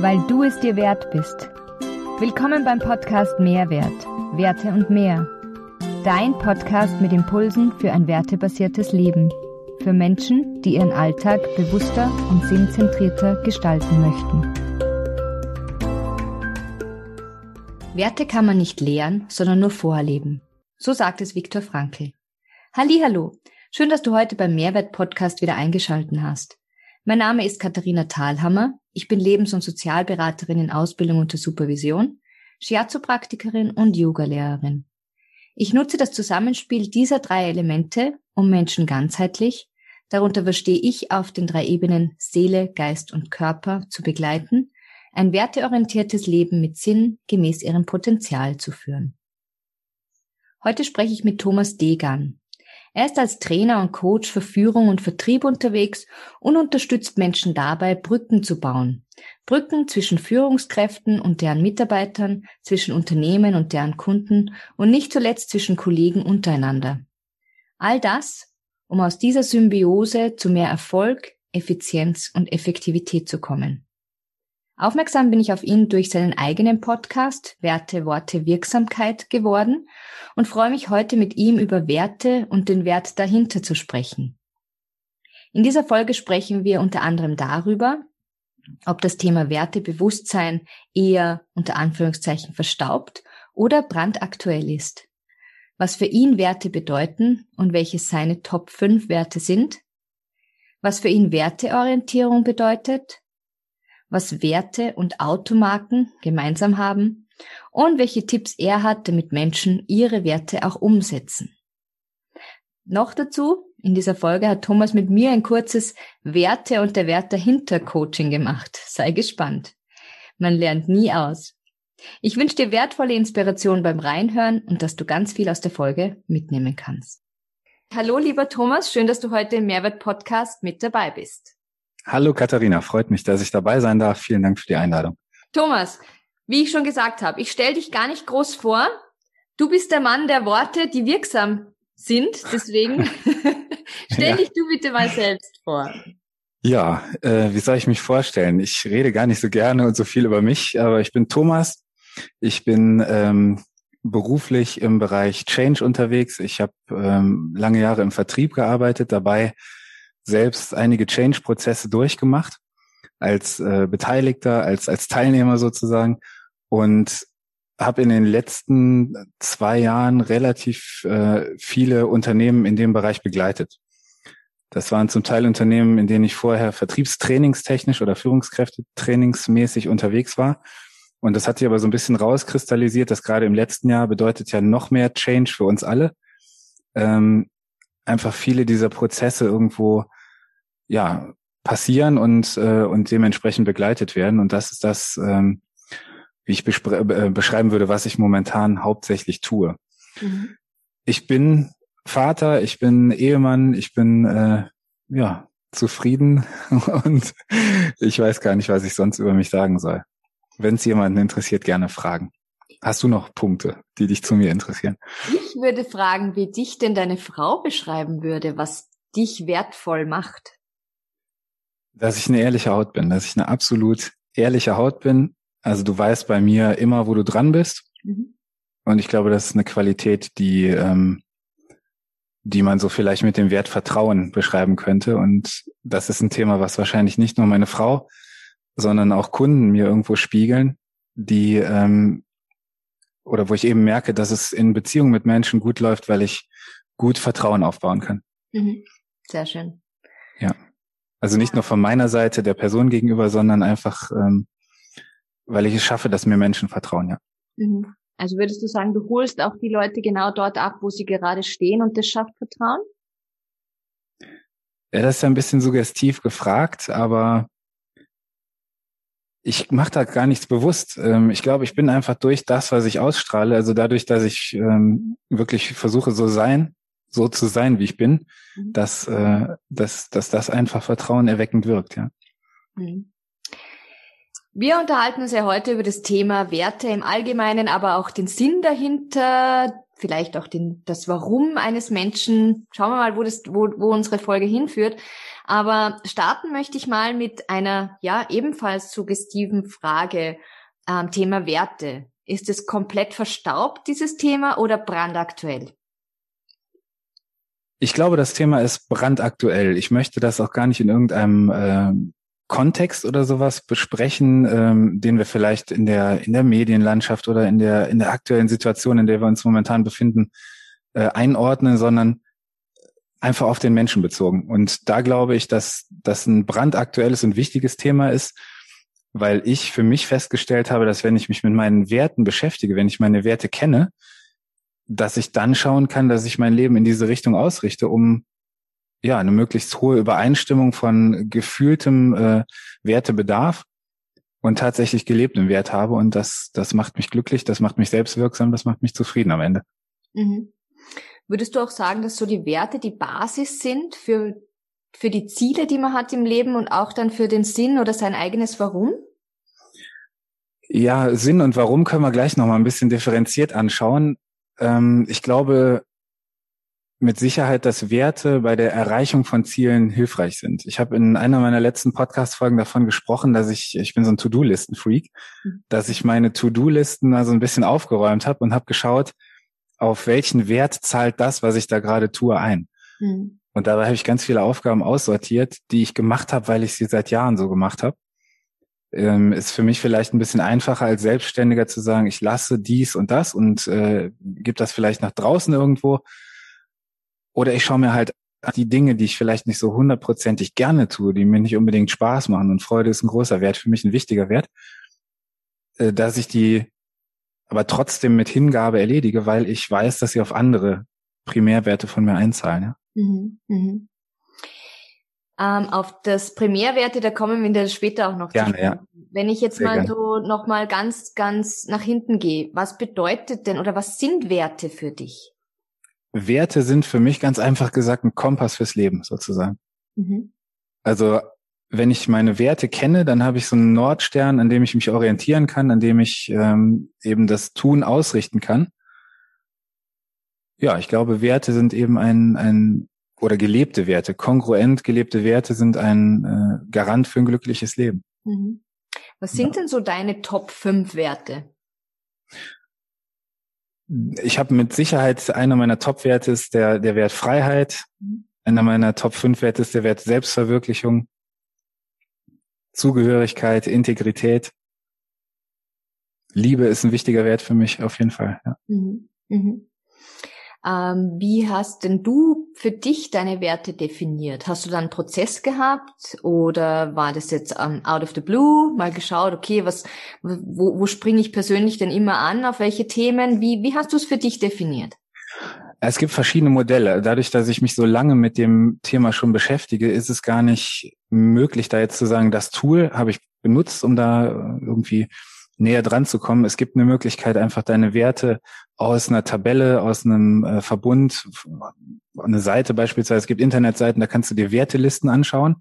weil du es dir wert bist. Willkommen beim Podcast Mehrwert, Werte und mehr. Dein Podcast mit Impulsen für ein wertebasiertes Leben. Für Menschen, die ihren Alltag bewusster und sinnzentrierter gestalten möchten. Werte kann man nicht lehren, sondern nur vorleben. So sagt es Viktor Frankl. Hallo, schön, dass du heute beim Mehrwert Podcast wieder eingeschalten hast. Mein Name ist Katharina Thalhammer. Ich bin Lebens- und Sozialberaterin in Ausbildung unter Supervision, Shiatsu-Praktikerin und Yoga-Lehrerin. Ich nutze das Zusammenspiel dieser drei Elemente, um Menschen ganzheitlich, darunter verstehe ich auf den drei Ebenen Seele, Geist und Körper, zu begleiten, ein werteorientiertes Leben mit Sinn gemäß ihrem Potenzial zu führen. Heute spreche ich mit Thomas Degan. Er ist als Trainer und Coach für Führung und Vertrieb unterwegs und unterstützt Menschen dabei, Brücken zu bauen. Brücken zwischen Führungskräften und deren Mitarbeitern, zwischen Unternehmen und deren Kunden und nicht zuletzt zwischen Kollegen untereinander. All das, um aus dieser Symbiose zu mehr Erfolg, Effizienz und Effektivität zu kommen. Aufmerksam bin ich auf ihn durch seinen eigenen Podcast Werte, Worte, Wirksamkeit geworden und freue mich heute mit ihm über Werte und den Wert dahinter zu sprechen. In dieser Folge sprechen wir unter anderem darüber, ob das Thema Wertebewusstsein eher unter Anführungszeichen verstaubt oder brandaktuell ist, was für ihn Werte bedeuten und welche seine Top 5 Werte sind, was für ihn Werteorientierung bedeutet, was Werte und Automarken gemeinsam haben und welche Tipps er hat, damit Menschen ihre Werte auch umsetzen. Noch dazu, in dieser Folge hat Thomas mit mir ein kurzes Werte und der Wert dahinter Coaching gemacht. Sei gespannt. Man lernt nie aus. Ich wünsche dir wertvolle Inspiration beim Reinhören und dass du ganz viel aus der Folge mitnehmen kannst. Hallo, lieber Thomas, schön, dass du heute im Mehrwert Podcast mit dabei bist. Hallo Katharina, freut mich, dass ich dabei sein darf. Vielen Dank für die Einladung. Thomas, wie ich schon gesagt habe, ich stelle dich gar nicht groß vor. Du bist der Mann der Worte, die wirksam sind. Deswegen stell ja. dich du bitte mal selbst vor. Ja, äh, wie soll ich mich vorstellen? Ich rede gar nicht so gerne und so viel über mich, aber ich bin Thomas. Ich bin ähm, beruflich im Bereich Change unterwegs. Ich habe ähm, lange Jahre im Vertrieb gearbeitet, dabei selbst einige Change-Prozesse durchgemacht als äh, Beteiligter, als als Teilnehmer sozusagen und habe in den letzten zwei Jahren relativ äh, viele Unternehmen in dem Bereich begleitet. Das waren zum Teil Unternehmen, in denen ich vorher vertriebstrainingstechnisch oder Führungskräftetrainingsmäßig unterwegs war. Und das hat sich aber so ein bisschen rauskristallisiert, dass gerade im letzten Jahr bedeutet ja noch mehr Change für uns alle. Ähm, einfach viele dieser Prozesse irgendwo ja passieren und äh, und dementsprechend begleitet werden. Und das ist das ähm, wie ich äh, beschreiben würde was ich momentan hauptsächlich tue. Mhm. ich bin Vater ich bin Ehemann ich bin äh, ja zufrieden und ich weiß gar nicht was ich sonst über mich sagen soll. Wenn es jemanden interessiert gerne fragen Hast du noch Punkte, die dich zu mir interessieren? Ich würde fragen, wie dich denn deine Frau beschreiben würde, was dich wertvoll macht. Dass ich eine ehrliche Haut bin, dass ich eine absolut ehrliche Haut bin. Also du weißt bei mir immer, wo du dran bist. Mhm. Und ich glaube, das ist eine Qualität, die, ähm, die man so vielleicht mit dem Wert Vertrauen beschreiben könnte. Und das ist ein Thema, was wahrscheinlich nicht nur meine Frau, sondern auch Kunden mir irgendwo spiegeln, die ähm, oder wo ich eben merke, dass es in Beziehungen mit Menschen gut läuft, weil ich gut Vertrauen aufbauen kann. Mhm. Sehr schön. Ja. Also nicht nur von meiner Seite der Person gegenüber, sondern einfach, ähm, weil ich es schaffe, dass mir Menschen vertrauen, ja. Mhm. Also würdest du sagen, du holst auch die Leute genau dort ab, wo sie gerade stehen und das schafft Vertrauen? Ja, das ist ja ein bisschen suggestiv gefragt, aber ich mache da gar nichts bewusst. Ähm, ich glaube, ich bin einfach durch das, was ich ausstrahle, also dadurch, dass ich ähm, wirklich versuche, so sein, so zu sein, wie ich bin, mhm. dass, äh, dass, dass das einfach Vertrauen erweckend wirkt, ja. Mhm. Wir unterhalten uns ja heute über das Thema Werte im Allgemeinen, aber auch den Sinn dahinter, vielleicht auch den, das Warum eines Menschen. Schauen wir mal, wo, das, wo, wo unsere Folge hinführt. Aber starten möchte ich mal mit einer, ja, ebenfalls suggestiven Frage, ähm, Thema Werte. Ist es komplett verstaubt, dieses Thema, oder brandaktuell? Ich glaube, das Thema ist brandaktuell. Ich möchte das auch gar nicht in irgendeinem äh, Kontext oder sowas besprechen, ähm, den wir vielleicht in der in der Medienlandschaft oder in der in der aktuellen Situation, in der wir uns momentan befinden, äh, einordnen, sondern einfach auf den Menschen bezogen. Und da glaube ich, dass das ein brandaktuelles und wichtiges Thema ist, weil ich für mich festgestellt habe, dass wenn ich mich mit meinen Werten beschäftige, wenn ich meine Werte kenne, dass ich dann schauen kann, dass ich mein Leben in diese Richtung ausrichte, um ja eine möglichst hohe Übereinstimmung von gefühltem äh, Wertebedarf und tatsächlich gelebtem Wert habe. Und das, das macht mich glücklich, das macht mich selbstwirksam, das macht mich zufrieden am Ende. Mhm. Würdest du auch sagen, dass so die Werte die Basis sind für, für die Ziele, die man hat im Leben und auch dann für den Sinn oder sein eigenes Warum? Ja, Sinn und Warum können wir gleich nochmal ein bisschen differenziert anschauen. Ähm, ich glaube mit Sicherheit, dass Werte bei der Erreichung von Zielen hilfreich sind. Ich habe in einer meiner letzten Podcast-Folgen davon gesprochen, dass ich, ich bin so ein To-Do-Listen-Freak, mhm. dass ich meine To-Do-Listen mal so ein bisschen aufgeräumt habe und habe geschaut, auf welchen Wert zahlt das, was ich da gerade tue, ein. Mhm. Und dabei habe ich ganz viele Aufgaben aussortiert, die ich gemacht habe, weil ich sie seit Jahren so gemacht habe ähm, ist für mich vielleicht ein bisschen einfacher als Selbstständiger zu sagen, ich lasse dies und das und äh, gebe das vielleicht nach draußen irgendwo. Oder ich schaue mir halt die Dinge, die ich vielleicht nicht so hundertprozentig gerne tue, die mir nicht unbedingt Spaß machen und Freude ist ein großer Wert, für mich ein wichtiger Wert, äh, dass ich die aber trotzdem mit Hingabe erledige, weil ich weiß, dass sie auf andere Primärwerte von mir einzahlen. Ja? Mhm, mh. Ähm, auf das Primärwerte, da kommen wir später auch noch gerne, zu. Ja. Wenn ich jetzt Sehr mal gerne. so noch mal ganz, ganz nach hinten gehe, was bedeutet denn oder was sind Werte für dich? Werte sind für mich ganz einfach gesagt ein Kompass fürs Leben sozusagen. Mhm. Also wenn ich meine Werte kenne, dann habe ich so einen Nordstern, an dem ich mich orientieren kann, an dem ich ähm, eben das Tun ausrichten kann. Ja, ich glaube, Werte sind eben ein, ein oder gelebte Werte, kongruent gelebte Werte sind ein äh, Garant für ein glückliches Leben. Mhm. Was sind ja. denn so deine Top 5 Werte? Ich habe mit Sicherheit einer meiner Top-Werte ist der, der Wert Freiheit. Mhm. Einer meiner Top 5 Werte ist der Wert Selbstverwirklichung, Zugehörigkeit, Integrität. Liebe ist ein wichtiger Wert für mich auf jeden Fall. Ja. Mhm. Mhm. Ähm, wie hast denn du für dich deine Werte definiert? Hast du da einen Prozess gehabt oder war das jetzt um, out of the blue? Mal geschaut, okay, was, wo, wo springe ich persönlich denn immer an? Auf welche Themen? Wie, wie hast du es für dich definiert? Es gibt verschiedene Modelle. Dadurch, dass ich mich so lange mit dem Thema schon beschäftige, ist es gar nicht möglich, da jetzt zu sagen, das Tool habe ich benutzt, um da irgendwie näher dran zu kommen. Es gibt eine Möglichkeit, einfach deine Werte aus einer Tabelle, aus einem äh, Verbund, eine Seite beispielsweise, es gibt Internetseiten, da kannst du dir Wertelisten anschauen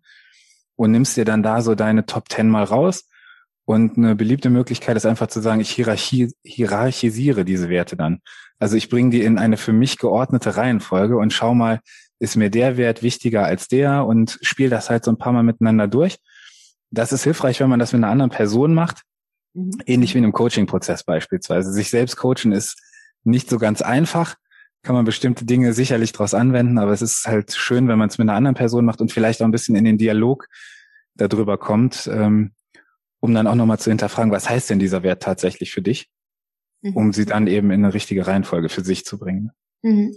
und nimmst dir dann da so deine Top Ten mal raus. Und eine beliebte Möglichkeit ist einfach zu sagen, ich hierarchi hierarchisiere diese Werte dann. Also ich bringe die in eine für mich geordnete Reihenfolge und schau mal, ist mir der Wert wichtiger als der und spiele das halt so ein paar Mal miteinander durch. Das ist hilfreich, wenn man das mit einer anderen Person macht, Mhm. Ähnlich wie in einem Coaching-Prozess beispielsweise. Sich selbst coachen ist nicht so ganz einfach. Kann man bestimmte Dinge sicherlich daraus anwenden, aber es ist halt schön, wenn man es mit einer anderen Person macht und vielleicht auch ein bisschen in den Dialog darüber kommt, ähm, um dann auch nochmal zu hinterfragen, was heißt denn dieser Wert tatsächlich für dich, mhm. um sie dann eben in eine richtige Reihenfolge für sich zu bringen. Mhm.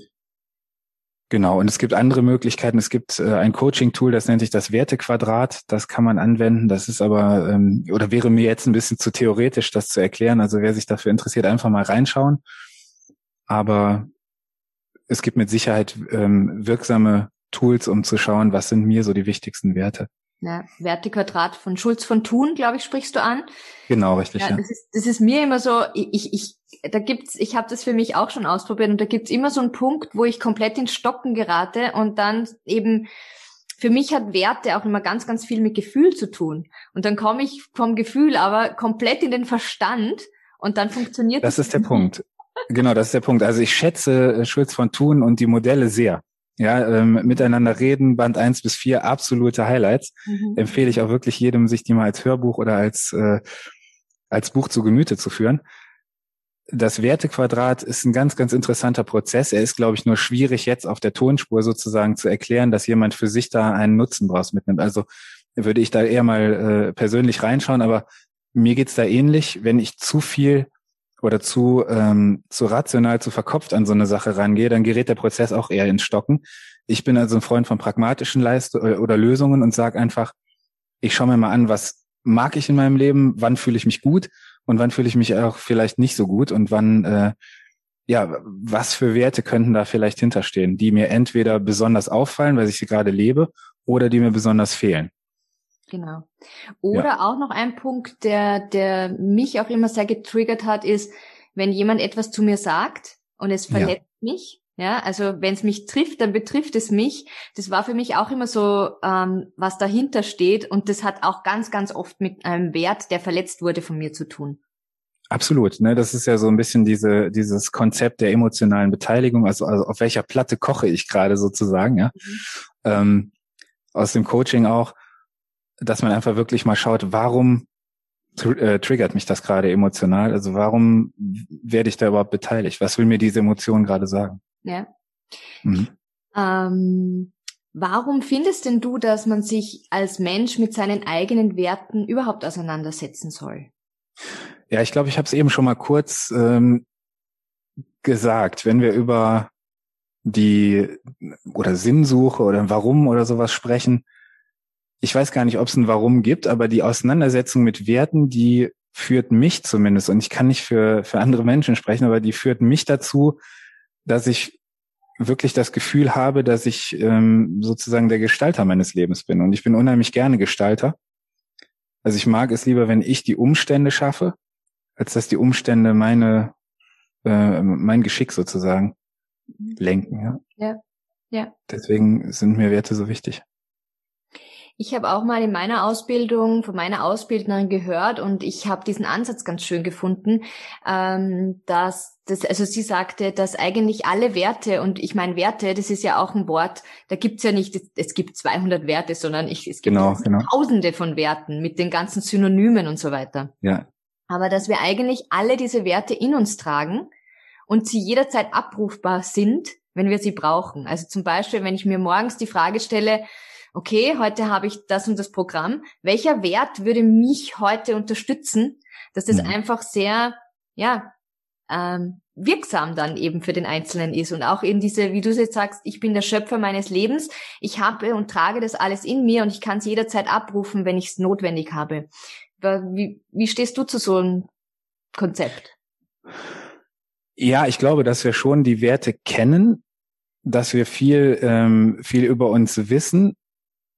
Genau, und es gibt andere Möglichkeiten. Es gibt äh, ein Coaching-Tool, das nennt sich das Wertequadrat. Das kann man anwenden. Das ist aber, ähm, oder wäre mir jetzt ein bisschen zu theoretisch, das zu erklären. Also wer sich dafür interessiert, einfach mal reinschauen. Aber es gibt mit Sicherheit ähm, wirksame Tools, um zu schauen, was sind mir so die wichtigsten Werte. Ja, Wertequadrat von Schulz von Thun, glaube ich, sprichst du an. Genau, richtig. Ja, ja. Das, ist, das ist mir immer so, ich, ich, da gibt's, ich habe das für mich auch schon ausprobiert und da gibt's immer so einen Punkt, wo ich komplett ins Stocken gerate und dann eben für mich hat Werte auch immer ganz, ganz viel mit Gefühl zu tun. Und dann komme ich vom Gefühl aber komplett in den Verstand und dann funktioniert das. Das ist der Punkt. Genau, das ist der Punkt. Also ich schätze äh, Schulz von Thun und die Modelle sehr. Ja, ähm, miteinander reden, Band eins bis vier absolute Highlights. Mhm. Empfehle ich auch wirklich jedem, sich die mal als Hörbuch oder als, äh, als Buch zu Gemüte zu führen. Das Wertequadrat ist ein ganz, ganz interessanter Prozess. Er ist, glaube ich, nur schwierig jetzt auf der Tonspur sozusagen zu erklären, dass jemand für sich da einen Nutzen draus mitnimmt. Also würde ich da eher mal äh, persönlich reinschauen, aber mir geht's da ähnlich. Wenn ich zu viel oder zu, ähm, zu rational, zu verkopft an so eine Sache rangehe, dann gerät der Prozess auch eher ins Stocken. Ich bin also ein Freund von pragmatischen Leist äh, oder Lösungen und sage einfach, ich schaue mir mal an, was mag ich in meinem Leben, wann fühle ich mich gut und wann fühle ich mich auch vielleicht nicht so gut und wann, äh, ja, was für Werte könnten da vielleicht hinterstehen, die mir entweder besonders auffallen, weil ich sie gerade lebe, oder die mir besonders fehlen. Genau. Oder ja. auch noch ein Punkt, der, der mich auch immer sehr getriggert hat, ist, wenn jemand etwas zu mir sagt und es verletzt ja. mich, ja, also wenn es mich trifft, dann betrifft es mich. Das war für mich auch immer so, ähm, was dahinter steht und das hat auch ganz, ganz oft mit einem Wert, der verletzt wurde, von mir zu tun. Absolut, ne? Das ist ja so ein bisschen diese, dieses Konzept der emotionalen Beteiligung, also, also auf welcher Platte koche ich gerade sozusagen, ja. Mhm. Ähm, aus dem Coaching auch dass man einfach wirklich mal schaut, warum tr äh, triggert mich das gerade emotional? Also warum werde ich da überhaupt beteiligt? Was will mir diese Emotion gerade sagen? Ja. Mhm. Ähm, warum findest denn du, dass man sich als Mensch mit seinen eigenen Werten überhaupt auseinandersetzen soll? Ja, ich glaube, ich habe es eben schon mal kurz ähm, gesagt. Wenn wir über die oder Sinnsuche oder Warum oder sowas sprechen, ich weiß gar nicht, ob es ein Warum gibt, aber die Auseinandersetzung mit Werten, die führt mich zumindest, und ich kann nicht für, für andere Menschen sprechen, aber die führt mich dazu, dass ich wirklich das Gefühl habe, dass ich ähm, sozusagen der Gestalter meines Lebens bin. Und ich bin unheimlich gerne Gestalter. Also ich mag es lieber, wenn ich die Umstände schaffe, als dass die Umstände meine äh, mein Geschick sozusagen lenken. Ja. ja, ja. Deswegen sind mir Werte so wichtig. Ich habe auch mal in meiner Ausbildung von meiner Ausbildnerin gehört und ich habe diesen Ansatz ganz schön gefunden, ähm, dass das, also sie sagte, dass eigentlich alle Werte und ich meine Werte, das ist ja auch ein Wort, da gibt's ja nicht, es gibt 200 Werte, sondern ich, es gibt genau, genau. Tausende von Werten mit den ganzen Synonymen und so weiter. Ja. Aber dass wir eigentlich alle diese Werte in uns tragen und sie jederzeit abrufbar sind, wenn wir sie brauchen. Also zum Beispiel, wenn ich mir morgens die Frage stelle, okay, heute habe ich das und das Programm. Welcher Wert würde mich heute unterstützen, dass das mhm. einfach sehr, ja, ähm, wirksam dann eben für den Einzelnen ist und auch eben diese, wie du jetzt sagst, ich bin der Schöpfer meines Lebens, ich habe und trage das alles in mir und ich kann es jederzeit abrufen, wenn ich es notwendig habe. Wie, wie stehst du zu so einem Konzept? Ja, ich glaube, dass wir schon die Werte kennen, dass wir viel, ähm, viel über uns wissen,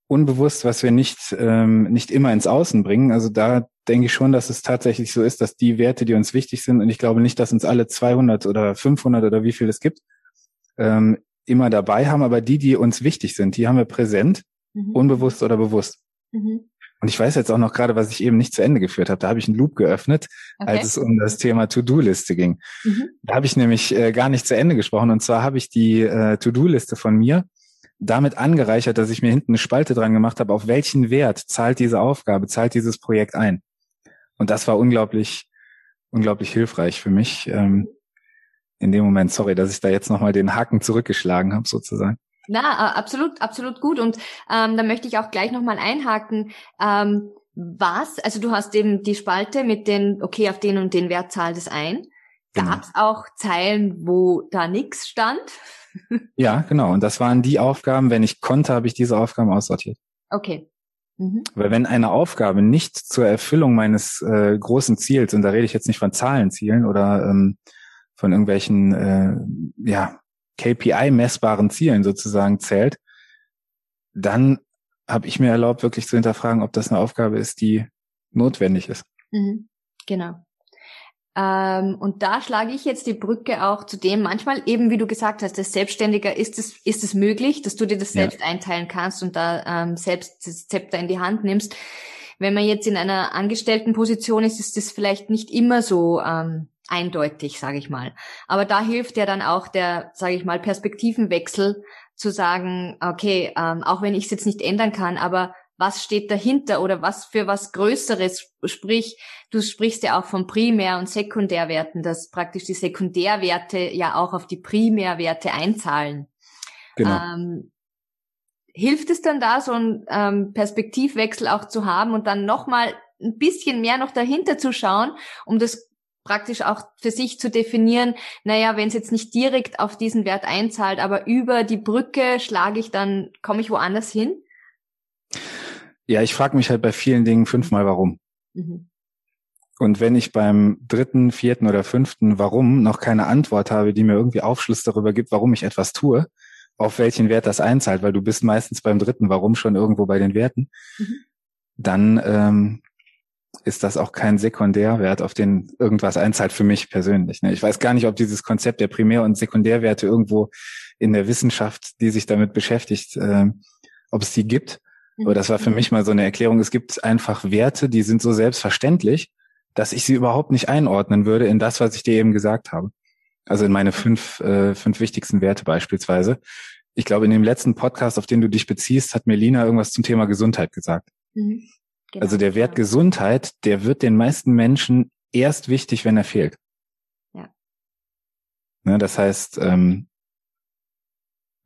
unbewusst, was wir nicht, ähm, nicht immer ins Außen bringen. Also da denke ich schon, dass es tatsächlich so ist, dass die Werte, die uns wichtig sind, und ich glaube nicht, dass uns alle 200 oder 500 oder wie viel es gibt, ähm, immer dabei haben, aber die, die uns wichtig sind, die haben wir präsent, mhm. unbewusst oder bewusst. Mhm. Und ich weiß jetzt auch noch gerade, was ich eben nicht zu Ende geführt habe. Da habe ich einen Loop geöffnet, okay. als es um das Thema To-Do-Liste ging. Mhm. Da habe ich nämlich äh, gar nicht zu Ende gesprochen. Und zwar habe ich die äh, To-Do-Liste von mir damit angereichert, dass ich mir hinten eine Spalte dran gemacht habe, auf welchen Wert zahlt diese Aufgabe, zahlt dieses Projekt ein. Und das war unglaublich, unglaublich hilfreich für mich ähm, in dem Moment. Sorry, dass ich da jetzt nochmal den Haken zurückgeschlagen habe, sozusagen. Na, absolut, absolut gut. Und ähm, da möchte ich auch gleich nochmal einhaken. Ähm, was, also du hast eben die Spalte mit den, okay, auf den und den Wert zahlt es ein. Genau. Gab es auch Zeilen, wo da nichts stand? Ja, genau. Und das waren die Aufgaben, wenn ich konnte, habe ich diese Aufgaben aussortiert. Okay. Mhm. Weil wenn eine Aufgabe nicht zur Erfüllung meines äh, großen Ziels, und da rede ich jetzt nicht von Zahlenzielen oder ähm, von irgendwelchen äh, ja, KPI-messbaren Zielen sozusagen zählt, dann habe ich mir erlaubt, wirklich zu hinterfragen, ob das eine Aufgabe ist, die notwendig ist. Mhm. Genau. Ähm, und da schlage ich jetzt die Brücke auch zu dem, manchmal eben, wie du gesagt hast, als Selbstständiger ist es, ist es möglich, dass du dir das selbst ja. einteilen kannst und da ähm, selbst das Zepter in die Hand nimmst. Wenn man jetzt in einer Angestelltenposition ist, ist das vielleicht nicht immer so, ähm, eindeutig, sage ich mal. Aber da hilft ja dann auch der, sage ich mal, Perspektivenwechsel zu sagen, okay, ähm, auch wenn ich es jetzt nicht ändern kann, aber was steht dahinter oder was für was Größeres, sprich, du sprichst ja auch von Primär- und Sekundärwerten, dass praktisch die Sekundärwerte ja auch auf die Primärwerte einzahlen. Genau. Ähm, hilft es dann da, so einen ähm, Perspektivwechsel auch zu haben und dann nochmal ein bisschen mehr noch dahinter zu schauen, um das praktisch auch für sich zu definieren, naja, wenn es jetzt nicht direkt auf diesen Wert einzahlt, aber über die Brücke schlage ich dann, komme ich woanders hin? Ja, ich frage mich halt bei vielen Dingen fünfmal warum. Mhm. Und wenn ich beim dritten, vierten oder fünften Warum noch keine Antwort habe, die mir irgendwie Aufschluss darüber gibt, warum ich etwas tue, auf welchen Wert das einzahlt, weil du bist meistens beim dritten Warum schon irgendwo bei den Werten, mhm. dann ähm, ist das auch kein Sekundärwert, auf den irgendwas einzahlt für mich persönlich. Ne? Ich weiß gar nicht, ob dieses Konzept der Primär- und Sekundärwerte irgendwo in der Wissenschaft, die sich damit beschäftigt, äh, ob es die gibt. Aber das war für mhm. mich mal so eine Erklärung. Es gibt einfach Werte, die sind so selbstverständlich, dass ich sie überhaupt nicht einordnen würde in das, was ich dir eben gesagt habe. Also in meine fünf, äh, fünf wichtigsten Werte beispielsweise. Ich glaube, in dem letzten Podcast, auf den du dich beziehst, hat Melina irgendwas zum Thema Gesundheit gesagt. Mhm. Genau. Also der Wert Gesundheit, der wird den meisten Menschen erst wichtig, wenn er fehlt. Ja. Ne, das heißt, ähm,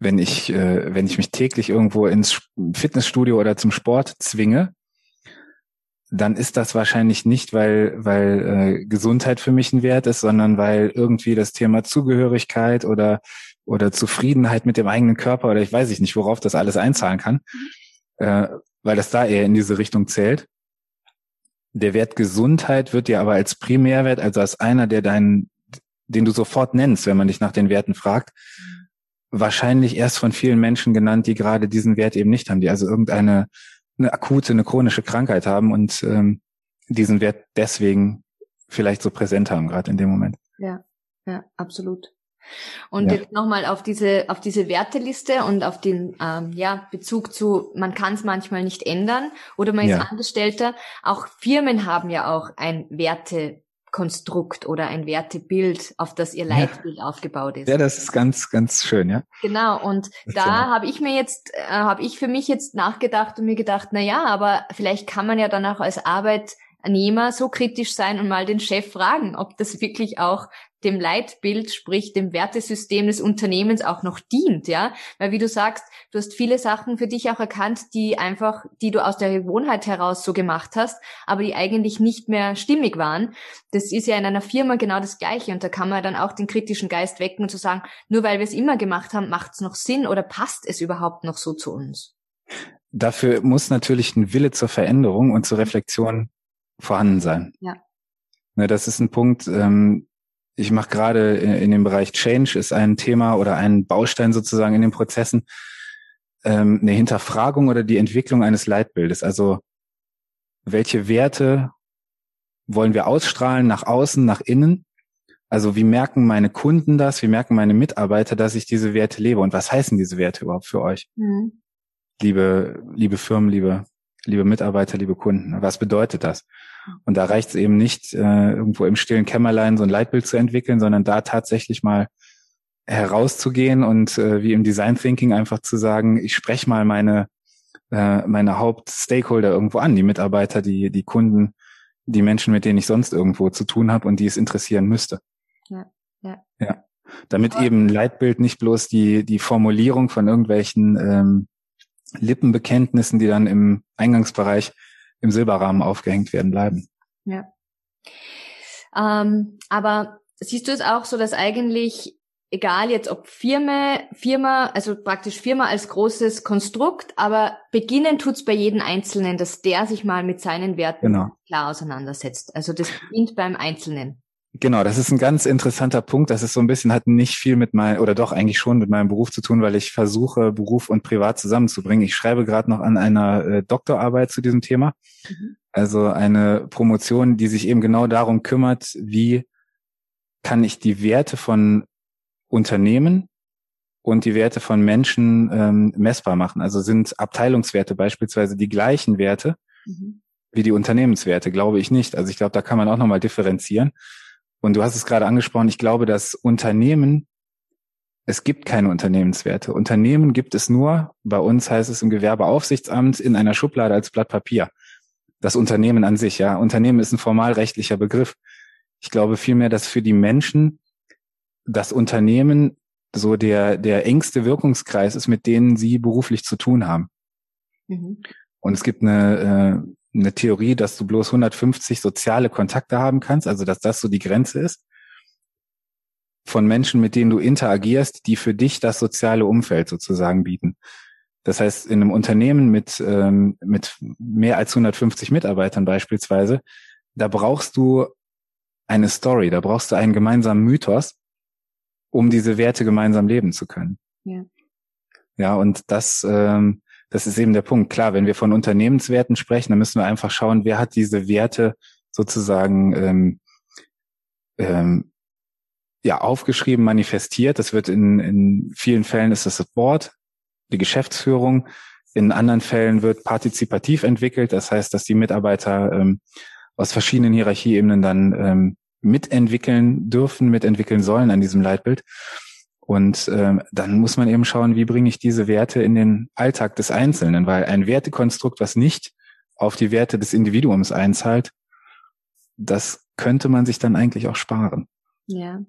wenn ich, äh, wenn ich mich täglich irgendwo ins Fitnessstudio oder zum Sport zwinge, dann ist das wahrscheinlich nicht, weil, weil äh, Gesundheit für mich ein Wert ist, sondern weil irgendwie das Thema Zugehörigkeit oder, oder Zufriedenheit mit dem eigenen Körper oder ich weiß ich nicht, worauf das alles einzahlen kann, mhm. äh, weil das da eher in diese Richtung zählt. Der Wert Gesundheit wird dir aber als Primärwert, also als einer, der deinen, den du sofort nennst, wenn man dich nach den Werten fragt, mhm wahrscheinlich erst von vielen Menschen genannt, die gerade diesen Wert eben nicht haben, die also irgendeine eine akute, eine chronische Krankheit haben und ähm, diesen Wert deswegen vielleicht so präsent haben, gerade in dem Moment. Ja, ja, absolut. Und ja. jetzt nochmal auf diese, auf diese Werteliste und auf den ähm, ja, Bezug zu, man kann es manchmal nicht ändern oder man ist ja. Angestellter. Auch Firmen haben ja auch ein Werte, Konstrukt oder ein Wertebild, auf das ihr Leitbild ja. aufgebaut ist. Ja, das ist ganz, ganz schön, ja. Genau. Und das da habe ich mir jetzt, äh, habe ich für mich jetzt nachgedacht und mir gedacht, na ja, aber vielleicht kann man ja dann auch als Arbeitnehmer so kritisch sein und mal den Chef fragen, ob das wirklich auch dem Leitbild, sprich dem Wertesystem des Unternehmens auch noch dient, ja? Weil wie du sagst, du hast viele Sachen für dich auch erkannt, die einfach, die du aus der Gewohnheit heraus so gemacht hast, aber die eigentlich nicht mehr stimmig waren. Das ist ja in einer Firma genau das Gleiche und da kann man dann auch den kritischen Geist wecken und zu sagen, nur weil wir es immer gemacht haben, macht es noch Sinn oder passt es überhaupt noch so zu uns? Dafür muss natürlich ein Wille zur Veränderung und zur Reflexion vorhanden sein. Ja. Ne, das ist ein Punkt, ähm, ich mache gerade in dem Bereich Change ist ein Thema oder ein Baustein sozusagen in den Prozessen ähm, eine Hinterfragung oder die Entwicklung eines Leitbildes. Also welche Werte wollen wir ausstrahlen nach außen, nach innen? Also wie merken meine Kunden das? Wie merken meine Mitarbeiter, dass ich diese Werte lebe? Und was heißen diese Werte überhaupt für euch? Mhm. Liebe, liebe Firmen, liebe, liebe Mitarbeiter, liebe Kunden. Was bedeutet das? Und da reicht es eben nicht, äh, irgendwo im stillen Kämmerlein so ein Leitbild zu entwickeln, sondern da tatsächlich mal herauszugehen und äh, wie im Design Thinking einfach zu sagen, ich spreche mal meine äh, meine Hauptstakeholder irgendwo an, die Mitarbeiter, die die Kunden, die Menschen, mit denen ich sonst irgendwo zu tun habe und die es interessieren müsste. Ja, ja. ja. Damit eben Leitbild nicht bloß die die Formulierung von irgendwelchen ähm, Lippenbekenntnissen, die dann im Eingangsbereich im Silberrahmen aufgehängt werden bleiben. Ja. Ähm, aber siehst du es auch so, dass eigentlich egal jetzt ob Firma, Firma, also praktisch Firma als großes Konstrukt, aber beginnen tut's bei jedem Einzelnen, dass der sich mal mit seinen Werten genau. klar auseinandersetzt. Also das beginnt beim Einzelnen. Genau, das ist ein ganz interessanter Punkt. Das ist so ein bisschen, hat nicht viel mit meinem, oder doch eigentlich schon mit meinem Beruf zu tun, weil ich versuche, Beruf und Privat zusammenzubringen. Ich schreibe gerade noch an einer äh, Doktorarbeit zu diesem Thema. Mhm. Also eine Promotion, die sich eben genau darum kümmert, wie kann ich die Werte von Unternehmen und die Werte von Menschen ähm, messbar machen. Also sind Abteilungswerte beispielsweise die gleichen Werte mhm. wie die Unternehmenswerte, glaube ich nicht. Also ich glaube, da kann man auch nochmal differenzieren. Und du hast es gerade angesprochen, ich glaube, dass Unternehmen, es gibt keine Unternehmenswerte. Unternehmen gibt es nur, bei uns heißt es im Gewerbeaufsichtsamt, in einer Schublade als Blatt Papier. Das Unternehmen an sich, ja. Unternehmen ist ein formalrechtlicher Begriff. Ich glaube vielmehr, dass für die Menschen das Unternehmen so der, der engste Wirkungskreis ist, mit denen sie beruflich zu tun haben. Mhm. Und es gibt eine, äh, eine Theorie, dass du bloß 150 soziale Kontakte haben kannst, also dass das so die Grenze ist von Menschen, mit denen du interagierst, die für dich das soziale Umfeld sozusagen bieten. Das heißt, in einem Unternehmen mit, ähm, mit mehr als 150 Mitarbeitern beispielsweise, da brauchst du eine Story, da brauchst du einen gemeinsamen Mythos, um diese Werte gemeinsam leben zu können. Ja, ja und das, ähm, das ist eben der Punkt. Klar, wenn wir von Unternehmenswerten sprechen, dann müssen wir einfach schauen, wer hat diese Werte sozusagen ähm, ähm, ja aufgeschrieben, manifestiert. Das wird in, in vielen Fällen ist das das Board, die Geschäftsführung. In anderen Fällen wird partizipativ entwickelt. Das heißt, dass die Mitarbeiter ähm, aus verschiedenen Hierarchieebenen dann ähm, mitentwickeln dürfen, mitentwickeln sollen an diesem Leitbild. Und ähm, dann muss man eben schauen, wie bringe ich diese Werte in den Alltag des Einzelnen, weil ein Wertekonstrukt, was nicht auf die Werte des Individuums einzahlt, das könnte man sich dann eigentlich auch sparen. Ja.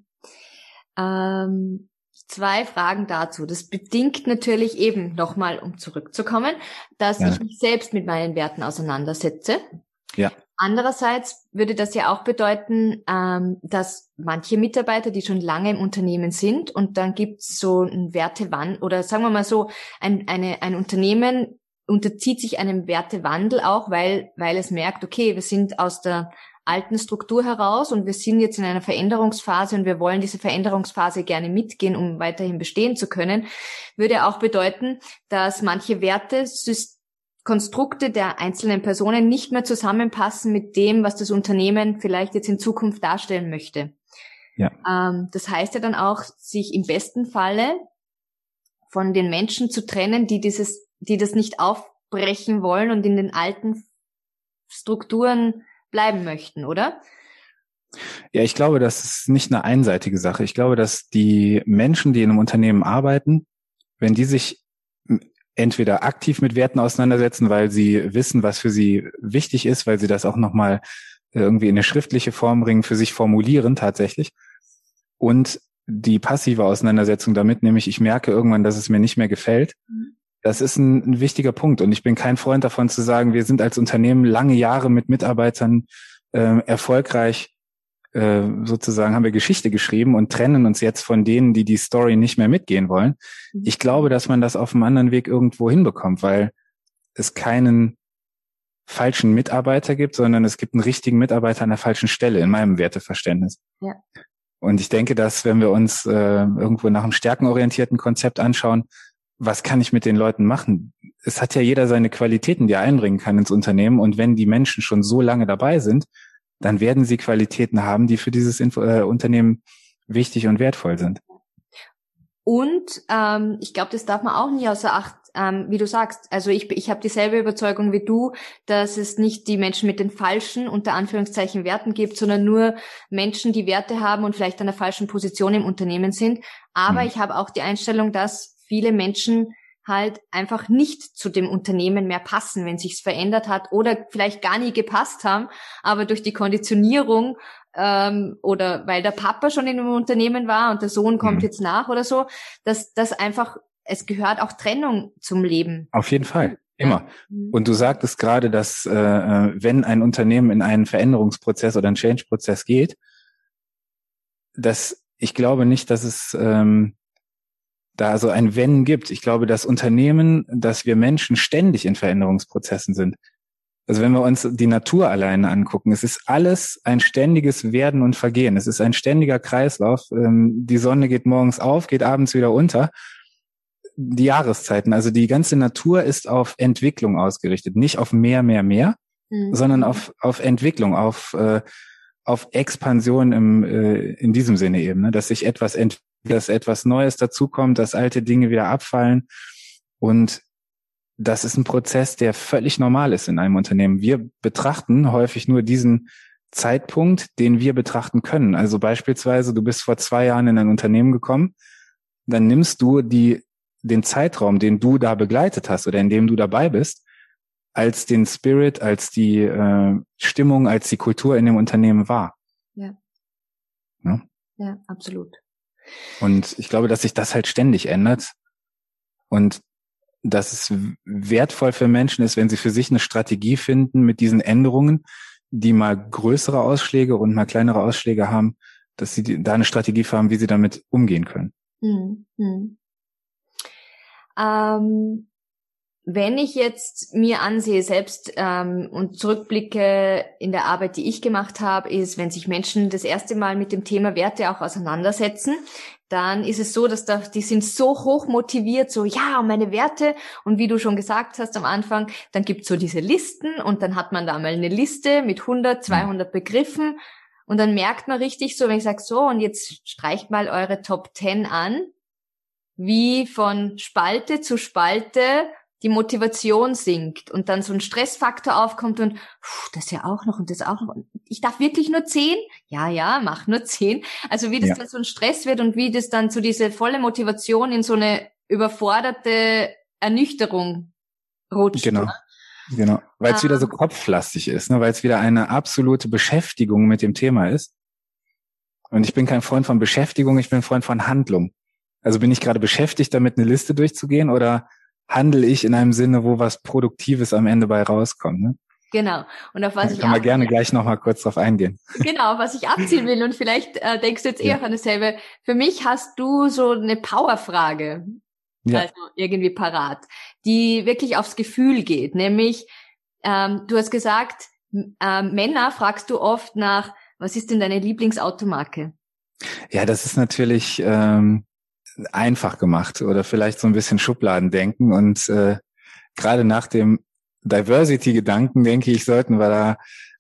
Ähm, zwei Fragen dazu. Das bedingt natürlich eben nochmal, um zurückzukommen, dass ja. ich mich selbst mit meinen Werten auseinandersetze. Ja. Andererseits würde das ja auch bedeuten, ähm, dass manche Mitarbeiter, die schon lange im Unternehmen sind und dann gibt es so ein Wertewandel oder sagen wir mal so, ein, eine, ein Unternehmen unterzieht sich einem Wertewandel auch, weil, weil es merkt, okay, wir sind aus der alten Struktur heraus und wir sind jetzt in einer Veränderungsphase und wir wollen diese Veränderungsphase gerne mitgehen, um weiterhin bestehen zu können, würde auch bedeuten, dass manche Werte Konstrukte der einzelnen Personen nicht mehr zusammenpassen mit dem, was das Unternehmen vielleicht jetzt in Zukunft darstellen möchte. Ja. Ähm, das heißt ja dann auch, sich im besten Falle von den Menschen zu trennen, die dieses, die das nicht aufbrechen wollen und in den alten Strukturen bleiben möchten, oder? Ja, ich glaube, das ist nicht eine einseitige Sache. Ich glaube, dass die Menschen, die in einem Unternehmen arbeiten, wenn die sich entweder aktiv mit Werten auseinandersetzen, weil sie wissen, was für sie wichtig ist, weil sie das auch nochmal irgendwie in eine schriftliche Form bringen, für sich formulieren tatsächlich. Und die passive Auseinandersetzung damit, nämlich ich merke irgendwann, dass es mir nicht mehr gefällt. Das ist ein, ein wichtiger Punkt. Und ich bin kein Freund davon zu sagen, wir sind als Unternehmen lange Jahre mit Mitarbeitern äh, erfolgreich äh, sozusagen haben wir Geschichte geschrieben und trennen uns jetzt von denen, die die Story nicht mehr mitgehen wollen. Mhm. Ich glaube, dass man das auf einem anderen Weg irgendwo hinbekommt, weil es keinen falschen Mitarbeiter gibt, sondern es gibt einen richtigen Mitarbeiter an der falschen Stelle in meinem Werteverständnis. Ja. Und ich denke, dass wenn wir uns äh, irgendwo nach einem stärkenorientierten Konzept anschauen, was kann ich mit den Leuten machen? Es hat ja jeder seine Qualitäten, die er einbringen kann ins Unternehmen. Und wenn die Menschen schon so lange dabei sind, dann werden sie Qualitäten haben, die für dieses Info äh, Unternehmen wichtig und wertvoll sind. Und ähm, ich glaube, das darf man auch nicht außer Acht, ähm, wie du sagst. Also ich, ich habe dieselbe Überzeugung wie du, dass es nicht die Menschen mit den falschen, unter Anführungszeichen, Werten gibt, sondern nur Menschen, die Werte haben und vielleicht an der falschen Position im Unternehmen sind. Aber hm. ich habe auch die Einstellung, dass viele Menschen halt einfach nicht zu dem Unternehmen mehr passen, wenn sich's verändert hat oder vielleicht gar nie gepasst haben, aber durch die Konditionierung ähm, oder weil der Papa schon in einem Unternehmen war und der Sohn kommt mhm. jetzt nach oder so, dass das einfach es gehört auch Trennung zum Leben. Auf jeden Fall. Immer. Mhm. Und du sagtest gerade, dass äh, äh, wenn ein Unternehmen in einen Veränderungsprozess oder einen Change-Prozess geht, dass ich glaube nicht, dass es ähm, da so ein Wenn gibt. Ich glaube, das Unternehmen, dass wir Menschen ständig in Veränderungsprozessen sind. Also wenn wir uns die Natur alleine angucken, es ist alles ein ständiges Werden und Vergehen. Es ist ein ständiger Kreislauf. Ähm, die Sonne geht morgens auf, geht abends wieder unter. Die Jahreszeiten, also die ganze Natur ist auf Entwicklung ausgerichtet, nicht auf mehr, mehr, mehr, mhm. sondern auf, auf Entwicklung, auf, äh, auf Expansion im, äh, in diesem Sinne eben, ne? dass sich etwas entwickelt dass etwas Neues dazukommt, dass alte Dinge wieder abfallen. Und das ist ein Prozess, der völlig normal ist in einem Unternehmen. Wir betrachten häufig nur diesen Zeitpunkt, den wir betrachten können. Also beispielsweise, du bist vor zwei Jahren in ein Unternehmen gekommen, dann nimmst du die, den Zeitraum, den du da begleitet hast oder in dem du dabei bist, als den Spirit, als die äh, Stimmung, als die Kultur in dem Unternehmen wahr. Ja. Ja, ja absolut. Und ich glaube, dass sich das halt ständig ändert und dass es wertvoll für Menschen ist, wenn sie für sich eine Strategie finden mit diesen Änderungen, die mal größere Ausschläge und mal kleinere Ausschläge haben, dass sie da eine Strategie haben, wie sie damit umgehen können. Hm, hm. Ähm, wenn ich jetzt mir ansehe selbst ähm, und zurückblicke in der Arbeit, die ich gemacht habe, ist, wenn sich Menschen das erste Mal mit dem Thema Werte auch auseinandersetzen, dann ist es so, dass da, die sind so hoch motiviert, so ja, meine Werte. Und wie du schon gesagt hast am Anfang, dann gibt's so diese Listen und dann hat man da mal eine Liste mit 100, 200 Begriffen. Und dann merkt man richtig so, wenn ich sage, so, und jetzt streicht mal eure Top 10 an, wie von Spalte zu Spalte die Motivation sinkt und dann so ein Stressfaktor aufkommt und pff, das ja auch noch und das auch noch. Ich darf wirklich nur zehn? Ja, ja, mach nur zehn. Also wie das ja. dann so ein Stress wird und wie das dann so diese volle Motivation in so eine überforderte Ernüchterung rutscht. Genau. Genau, weil es ah. wieder so kopflastig ist, ne? weil es wieder eine absolute Beschäftigung mit dem Thema ist. Und ich bin kein Freund von Beschäftigung, ich bin ein Freund von Handlung. Also bin ich gerade beschäftigt, damit eine Liste durchzugehen oder handle ich in einem Sinne, wo was Produktives am Ende bei rauskommt. Ne? Genau. Und auf was da ich kann man gerne gleich noch mal kurz drauf eingehen. Genau, was ich abziehen will und vielleicht äh, denkst du jetzt eher ja. an dasselbe. Für mich hast du so eine Powerfrage, ja. also irgendwie parat, die wirklich aufs Gefühl geht. Nämlich, ähm, du hast gesagt, äh, Männer fragst du oft nach, was ist denn deine Lieblingsautomarke? Ja, das ist natürlich ähm, einfach gemacht oder vielleicht so ein bisschen Schubladendenken. Und äh, gerade nach dem Diversity-Gedanken, denke ich, sollten wir da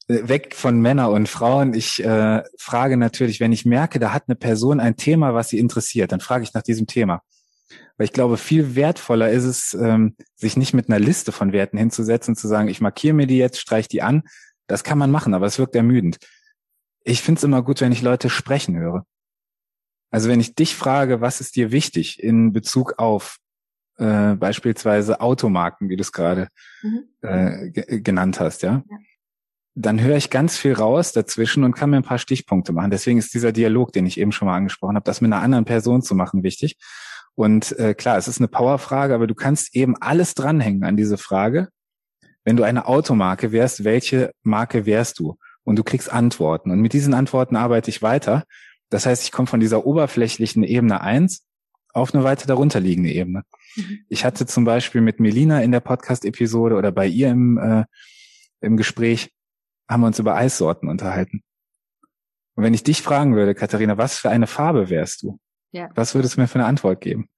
äh, weg von Männer und Frauen. Ich äh, frage natürlich, wenn ich merke, da hat eine Person ein Thema, was sie interessiert, dann frage ich nach diesem Thema. Weil ich glaube, viel wertvoller ist es, ähm, sich nicht mit einer Liste von Werten hinzusetzen zu sagen, ich markiere mir die jetzt, streich die an. Das kann man machen, aber es wirkt ermüdend. Ich finde es immer gut, wenn ich Leute sprechen höre. Also wenn ich dich frage, was ist dir wichtig in Bezug auf äh, beispielsweise Automarken, wie du es gerade mhm. äh, genannt hast, ja? ja, dann höre ich ganz viel raus dazwischen und kann mir ein paar Stichpunkte machen. Deswegen ist dieser Dialog, den ich eben schon mal angesprochen habe, das mit einer anderen Person zu machen, wichtig. Und äh, klar, es ist eine Powerfrage, aber du kannst eben alles dranhängen an diese Frage. Wenn du eine Automarke wärst, welche Marke wärst du? Und du kriegst Antworten. Und mit diesen Antworten arbeite ich weiter das heißt, ich komme von dieser oberflächlichen Ebene eins auf eine weiter darunter liegende Ebene. Mhm. Ich hatte zum Beispiel mit Melina in der Podcast-Episode oder bei ihr im, äh, im Gespräch, haben wir uns über Eissorten unterhalten. Und wenn ich dich fragen würde, Katharina, was für eine Farbe wärst du? Ja. Was würdest du mir für eine Antwort geben?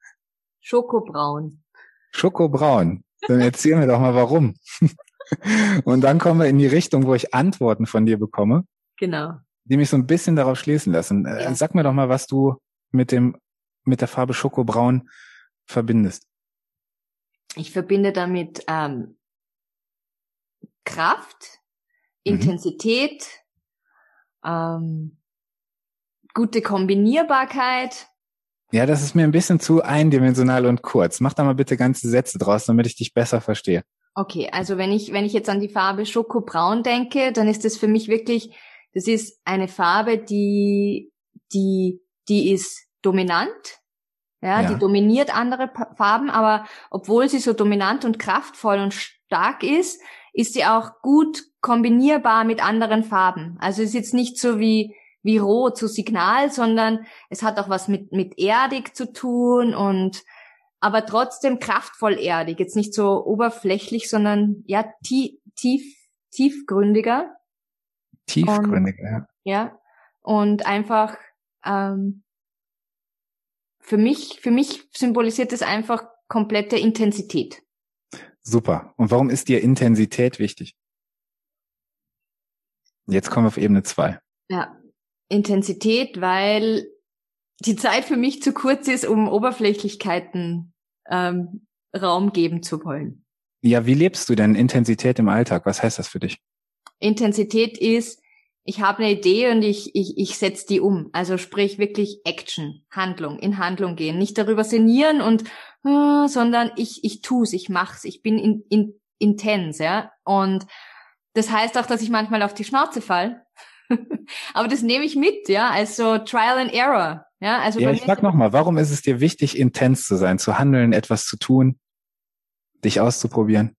Schokobraun. Schokobraun. Dann erzähl mir doch mal warum. Und dann kommen wir in die Richtung, wo ich Antworten von dir bekomme. Genau die mich so ein bisschen darauf schließen lassen. Äh, ja. Sag mir doch mal, was du mit dem, mit der Farbe Schokobraun verbindest. Ich verbinde damit ähm, Kraft, mhm. Intensität, ähm, gute Kombinierbarkeit. Ja, das ist mir ein bisschen zu eindimensional und kurz. Mach da mal bitte ganze Sätze draus, damit ich dich besser verstehe. Okay, also wenn ich, wenn ich jetzt an die Farbe Schokobraun denke, dann ist das für mich wirklich das ist eine Farbe, die, die, die ist dominant. Ja, ja. die dominiert andere Farben, aber obwohl sie so dominant und kraftvoll und stark ist, ist sie auch gut kombinierbar mit anderen Farben. Also es ist jetzt nicht so wie, wie Rot, so Signal, sondern es hat auch was mit, mit erdig zu tun und, aber trotzdem kraftvoll erdig. Jetzt nicht so oberflächlich, sondern ja, tief, tief, tiefgründiger. Tiefgründig, ja. Ja. Und einfach ähm, für mich, für mich symbolisiert es einfach komplette Intensität. Super. Und warum ist dir Intensität wichtig? Jetzt kommen wir auf Ebene zwei. Ja, Intensität, weil die Zeit für mich zu kurz ist, um Oberflächlichkeiten ähm, Raum geben zu wollen. Ja, wie lebst du denn Intensität im Alltag? Was heißt das für dich? Intensität ist, ich habe eine Idee und ich, ich, ich setze die um. Also sprich wirklich Action, Handlung, in Handlung gehen. Nicht darüber sinnieren und, äh, sondern ich, ich tu's, ich mach's, ich bin in, in, intens, ja. Und das heißt auch, dass ich manchmal auf die Schnauze fall. Aber das nehme ich mit, ja, also Trial and Error. Ja, also ja ich sag nochmal, warum ist es dir wichtig, intens zu sein, zu handeln, etwas zu tun, dich auszuprobieren?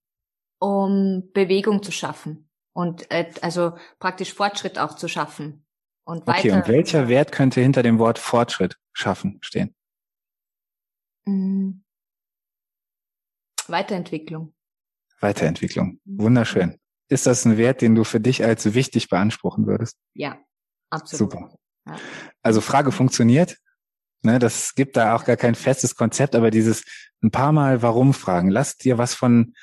Um Bewegung zu schaffen und äh, also praktisch Fortschritt auch zu schaffen. Und weiter. Okay, und welcher Wert könnte hinter dem Wort Fortschritt schaffen stehen? Mhm. Weiterentwicklung. Weiterentwicklung. Mhm. Wunderschön. Ist das ein Wert, den du für dich als wichtig beanspruchen würdest? Ja, absolut. Super. Ja. Also Frage funktioniert. Ne, das gibt da auch gar kein festes Konzept, aber dieses ein paar Mal Warum fragen. Lass dir was von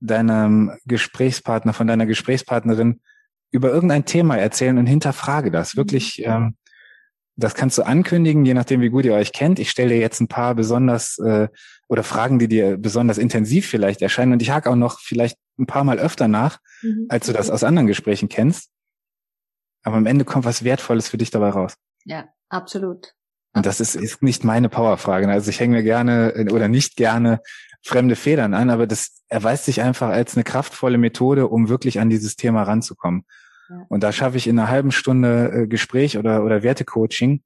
deinem Gesprächspartner, von deiner Gesprächspartnerin über irgendein Thema erzählen und hinterfrage das. Mhm. Wirklich, ähm, das kannst du ankündigen, je nachdem, wie gut ihr euch kennt. Ich stelle dir jetzt ein paar besonders äh, oder Fragen, die dir besonders intensiv vielleicht erscheinen. Und ich hake auch noch vielleicht ein paar Mal öfter nach, mhm. als du das aus anderen Gesprächen kennst. Aber am Ende kommt was Wertvolles für dich dabei raus. Ja, absolut. Und das ist, ist nicht meine Powerfrage. Also ich hänge mir gerne oder nicht gerne fremde Federn an, aber das erweist sich einfach als eine kraftvolle Methode, um wirklich an dieses Thema ranzukommen. Ja. Und da schaffe ich in einer halben Stunde äh, Gespräch oder, oder Wertecoaching,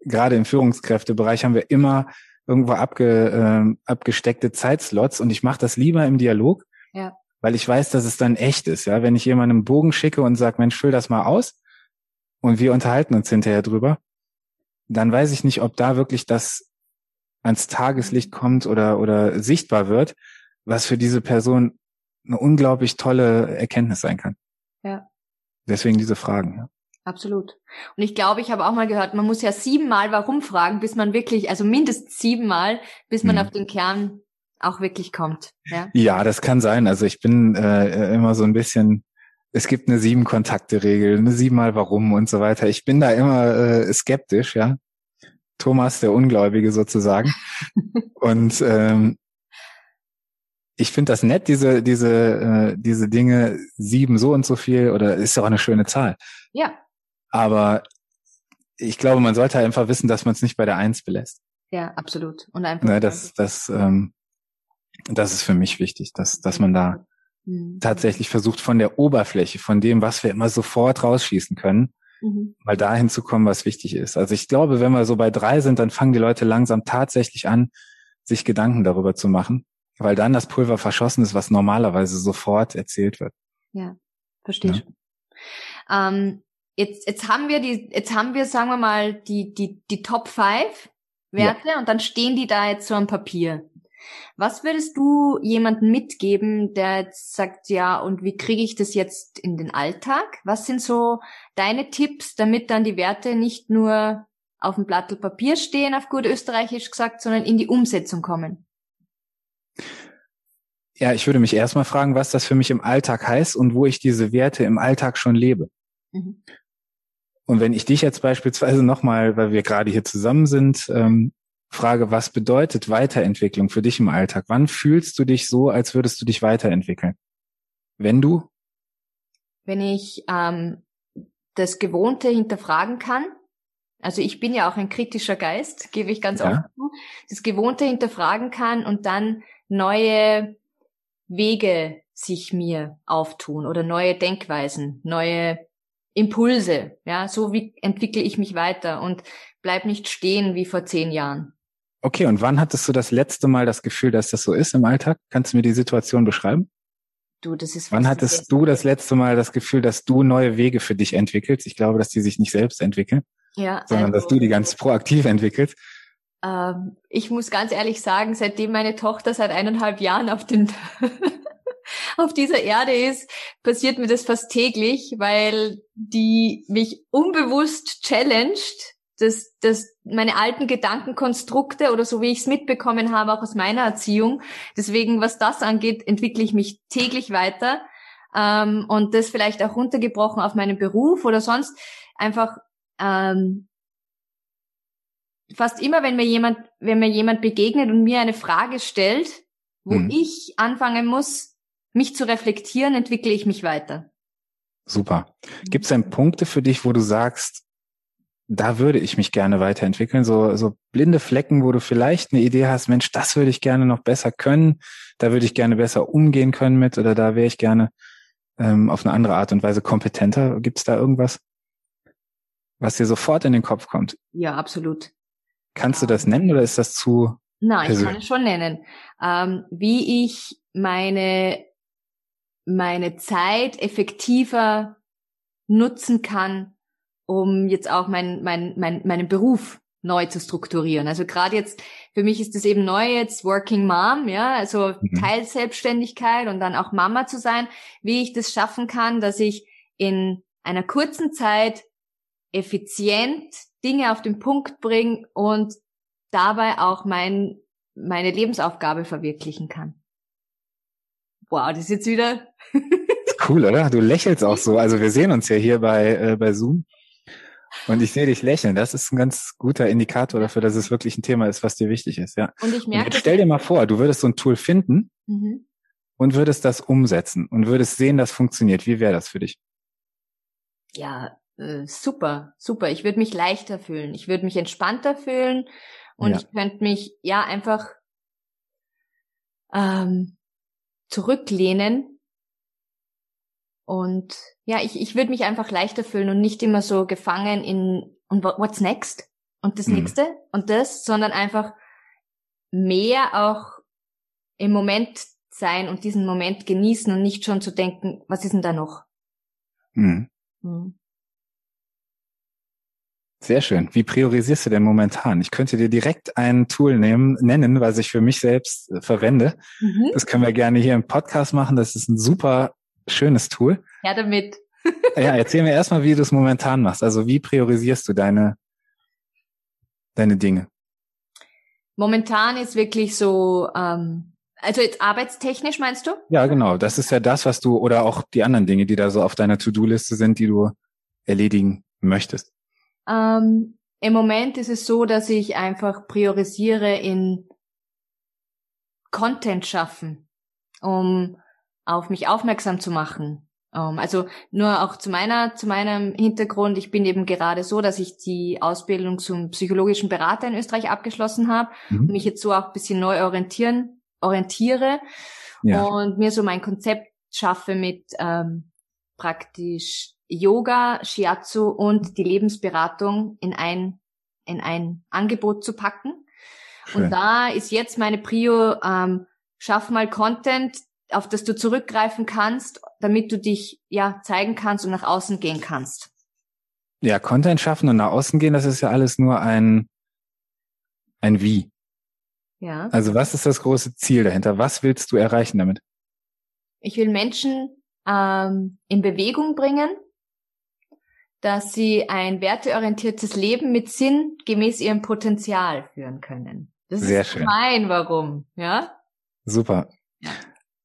gerade im Führungskräftebereich haben wir immer irgendwo abge, äh, abgesteckte Zeitslots und ich mache das lieber im Dialog, ja. weil ich weiß, dass es dann echt ist. Ja, wenn ich jemandem einen Bogen schicke und sage, Mensch, füll das mal aus und wir unterhalten uns hinterher drüber, dann weiß ich nicht, ob da wirklich das ans Tageslicht kommt oder, oder sichtbar wird, was für diese Person eine unglaublich tolle Erkenntnis sein kann. Ja. Deswegen diese Fragen. Ja. Absolut. Und ich glaube, ich habe auch mal gehört, man muss ja siebenmal warum fragen, bis man wirklich, also mindestens siebenmal, bis man hm. auf den Kern auch wirklich kommt. Ja, ja das kann sein. Also ich bin äh, immer so ein bisschen, es gibt eine sieben Kontakte Regel, eine siebenmal warum und so weiter. Ich bin da immer äh, skeptisch, ja. Thomas, der Ungläubige sozusagen. und ähm, ich finde das nett, diese, diese, äh, diese Dinge, sieben so und so viel, oder ist ja auch eine schöne Zahl. Ja. Aber ich glaube, man sollte einfach wissen, dass man es nicht bei der Eins belässt. Ja, absolut. Und einfach. Ne, das, das, ähm, das ist für mich wichtig, dass, dass man da mhm. tatsächlich versucht, von der Oberfläche, von dem, was wir immer sofort rausschießen können, mhm. mal dahin zu kommen, was wichtig ist. Also ich glaube, wenn wir so bei drei sind, dann fangen die Leute langsam tatsächlich an, sich Gedanken darüber zu machen, weil dann das Pulver verschossen ist, was normalerweise sofort erzählt wird. Ja, verstehe ja. schon. Ähm, jetzt, jetzt haben wir die, jetzt haben wir, sagen wir mal, die, die, die Top 5 Werte ja. und dann stehen die da jetzt so am Papier. Was würdest du jemandem mitgeben, der jetzt sagt, ja, und wie kriege ich das jetzt in den Alltag? Was sind so deine Tipps, damit dann die Werte nicht nur auf dem Blatt Papier stehen, auf gut österreichisch gesagt, sondern in die Umsetzung kommen? Ja, ich würde mich erstmal fragen, was das für mich im Alltag heißt und wo ich diese Werte im Alltag schon lebe. Mhm. Und wenn ich dich jetzt beispielsweise nochmal, weil wir gerade hier zusammen sind, ähm, Frage, was bedeutet Weiterentwicklung für dich im Alltag? Wann fühlst du dich so, als würdest du dich weiterentwickeln? Wenn du? Wenn ich ähm, das Gewohnte hinterfragen kann. Also ich bin ja auch ein kritischer Geist, gebe ich ganz ja. oft zu. Das Gewohnte hinterfragen kann und dann neue Wege sich mir auftun oder neue Denkweisen, neue Impulse. Ja, so wie entwickle ich mich weiter und bleib nicht stehen wie vor zehn Jahren. Okay, und wann hattest du das letzte Mal das Gefühl, dass das so ist im Alltag? Kannst du mir die Situation beschreiben? Du, das ist. Wann hattest du das letzte Mal das Gefühl, dass du neue Wege für dich entwickelst? Ich glaube, dass die sich nicht selbst entwickeln, ja, sondern also, dass du die ganz proaktiv entwickelst. Ähm, ich muss ganz ehrlich sagen, seitdem meine Tochter seit eineinhalb Jahren auf den auf dieser Erde ist, passiert mir das fast täglich, weil die mich unbewusst challenged das, das, meine alten Gedankenkonstrukte oder so wie ich es mitbekommen habe, auch aus meiner Erziehung. Deswegen, was das angeht, entwickle ich mich täglich weiter. Ähm, und das vielleicht auch runtergebrochen auf meinen Beruf oder sonst einfach ähm, fast immer, wenn mir jemand, wenn mir jemand begegnet und mir eine Frage stellt, wo hm. ich anfangen muss, mich zu reflektieren, entwickle ich mich weiter. Super. Gibt es denn Punkte für dich, wo du sagst, da würde ich mich gerne weiterentwickeln? So, so blinde Flecken, wo du vielleicht eine Idee hast, Mensch, das würde ich gerne noch besser können, da würde ich gerne besser umgehen können mit oder da wäre ich gerne ähm, auf eine andere Art und Weise kompetenter. Gibt es da irgendwas, was dir sofort in den Kopf kommt? Ja, absolut. Kannst du das nennen oder ist das zu? Nein, persönlich? ich kann es schon nennen. Ähm, wie ich meine meine Zeit effektiver nutzen kann, um jetzt auch mein, mein, mein, meinen Beruf neu zu strukturieren. Also gerade jetzt, für mich ist das eben neu jetzt Working Mom, ja, also mhm. Teilselbstständigkeit und dann auch Mama zu sein, wie ich das schaffen kann, dass ich in einer kurzen Zeit effizient Dinge auf den Punkt bringe und dabei auch mein, meine Lebensaufgabe verwirklichen kann. Wow, das ist jetzt wieder. cool, oder? Du lächelst auch so. Also wir sehen uns ja hier bei, äh, bei Zoom. Und ich sehe dich lächeln. Das ist ein ganz guter Indikator dafür, dass es wirklich ein Thema ist, was dir wichtig ist, ja. Und ich merke. Und stell dir mal vor, du würdest so ein Tool finden mhm. und würdest das umsetzen und würdest sehen, dass funktioniert. Wie wäre das für dich? Ja, äh, super, super. Ich würde mich leichter fühlen. Ich würde mich entspannter fühlen und ja. ich könnte mich ja einfach ähm, zurücklehnen. Und ja, ich, ich würde mich einfach leichter fühlen und nicht immer so gefangen in und what's next und das mhm. nächste und das, sondern einfach mehr auch im Moment sein und diesen Moment genießen und nicht schon zu denken, was ist denn da noch? Mhm. Mhm. Sehr schön. Wie priorisierst du denn momentan? Ich könnte dir direkt ein Tool nehmen, nennen, was ich für mich selbst äh, verwende. Mhm. Das können wir gerne hier im Podcast machen. Das ist ein super schönes Tool. Ja, damit. ja, erzähl mir erstmal, wie du es momentan machst. Also wie priorisierst du deine, deine Dinge? Momentan ist wirklich so, ähm, also jetzt arbeitstechnisch meinst du? Ja, genau. Das ist ja das, was du, oder auch die anderen Dinge, die da so auf deiner To-Do-Liste sind, die du erledigen möchtest. Ähm, Im Moment ist es so, dass ich einfach priorisiere in Content schaffen, um auf mich aufmerksam zu machen. Ähm, also nur auch zu meiner, zu meinem Hintergrund. Ich bin eben gerade so, dass ich die Ausbildung zum psychologischen Berater in Österreich abgeschlossen habe mhm. und mich jetzt so auch ein bisschen neu orientieren, orientiere ja. und mir so mein Konzept schaffe mit ähm, praktisch Yoga, Shiatsu und die Lebensberatung in ein, in ein Angebot zu packen. Schön. Und da ist jetzt meine Prio, ähm, schaff mal Content, auf das du zurückgreifen kannst, damit du dich ja zeigen kannst und nach außen gehen kannst. Ja, Content schaffen und nach außen gehen, das ist ja alles nur ein, ein Wie. Ja. Also was ist das große Ziel dahinter? Was willst du erreichen damit? Ich will Menschen ähm, in Bewegung bringen, dass sie ein werteorientiertes Leben mit Sinn gemäß ihrem Potenzial führen können. Das Sehr ist schön. mein Warum, ja? Super.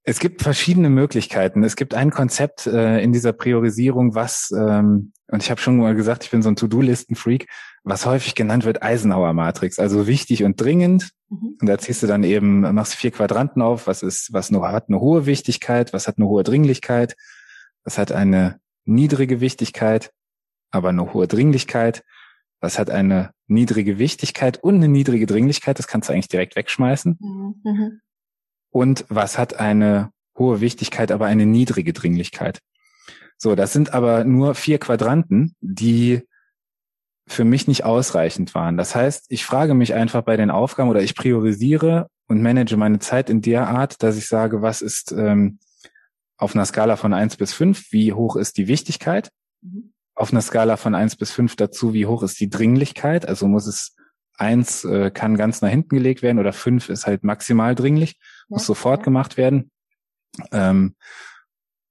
Es gibt verschiedene Möglichkeiten. Es gibt ein Konzept äh, in dieser Priorisierung, was, ähm, und ich habe schon mal gesagt, ich bin so ein To-Do-Listen-Freak, was häufig genannt wird Eisenhower-Matrix. Also wichtig und dringend. Mhm. Und da ziehst du dann eben, machst vier Quadranten auf, was ist, was nur, hat eine hohe Wichtigkeit, was hat eine hohe Dringlichkeit, was hat eine niedrige Wichtigkeit aber eine hohe Dringlichkeit. Was hat eine niedrige Wichtigkeit und eine niedrige Dringlichkeit? Das kannst du eigentlich direkt wegschmeißen. Mhm. Und was hat eine hohe Wichtigkeit, aber eine niedrige Dringlichkeit? So, das sind aber nur vier Quadranten, die für mich nicht ausreichend waren. Das heißt, ich frage mich einfach bei den Aufgaben oder ich priorisiere und manage meine Zeit in der Art, dass ich sage, was ist ähm, auf einer Skala von eins bis fünf, wie hoch ist die Wichtigkeit? Auf einer Skala von eins bis fünf dazu, wie hoch ist die Dringlichkeit. Also muss es eins äh, kann ganz nach hinten gelegt werden oder fünf ist halt maximal dringlich, muss sofort gemacht werden. Ähm,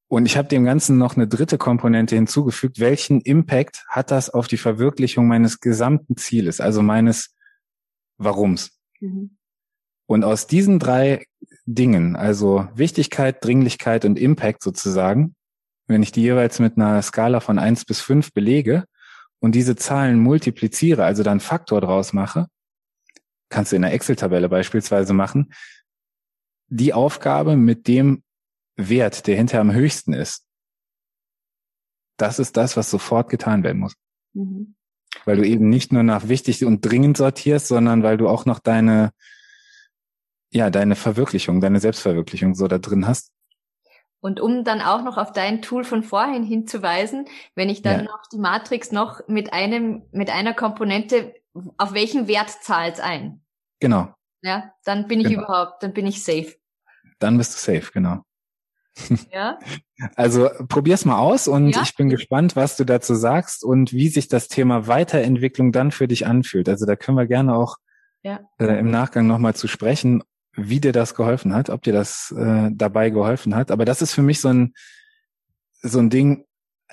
und ich habe dem Ganzen noch eine dritte Komponente hinzugefügt. Welchen Impact hat das auf die Verwirklichung meines gesamten Zieles, also meines Warums? Mhm. Und aus diesen drei Dingen, also Wichtigkeit, Dringlichkeit und Impact sozusagen, wenn ich die jeweils mit einer Skala von eins bis fünf belege und diese Zahlen multipliziere, also dann Faktor draus mache, kannst du in der Excel-Tabelle beispielsweise machen, die Aufgabe mit dem Wert, der hinterher am höchsten ist, das ist das, was sofort getan werden muss. Mhm. Weil du eben nicht nur nach wichtig und dringend sortierst, sondern weil du auch noch deine, ja, deine Verwirklichung, deine Selbstverwirklichung so da drin hast. Und um dann auch noch auf dein Tool von vorhin hinzuweisen, wenn ich dann ja. noch die Matrix noch mit einem, mit einer Komponente, auf welchen Wert zahlt ein? Genau. Ja, dann bin ich genau. überhaupt, dann bin ich safe. Dann bist du safe, genau. Ja. Also probier's mal aus und ja. ich bin gespannt, was du dazu sagst und wie sich das Thema Weiterentwicklung dann für dich anfühlt. Also da können wir gerne auch ja. äh, im Nachgang nochmal zu sprechen, wie dir das geholfen hat, ob dir das äh, dabei geholfen hat. Aber das ist für mich so ein, so ein Ding,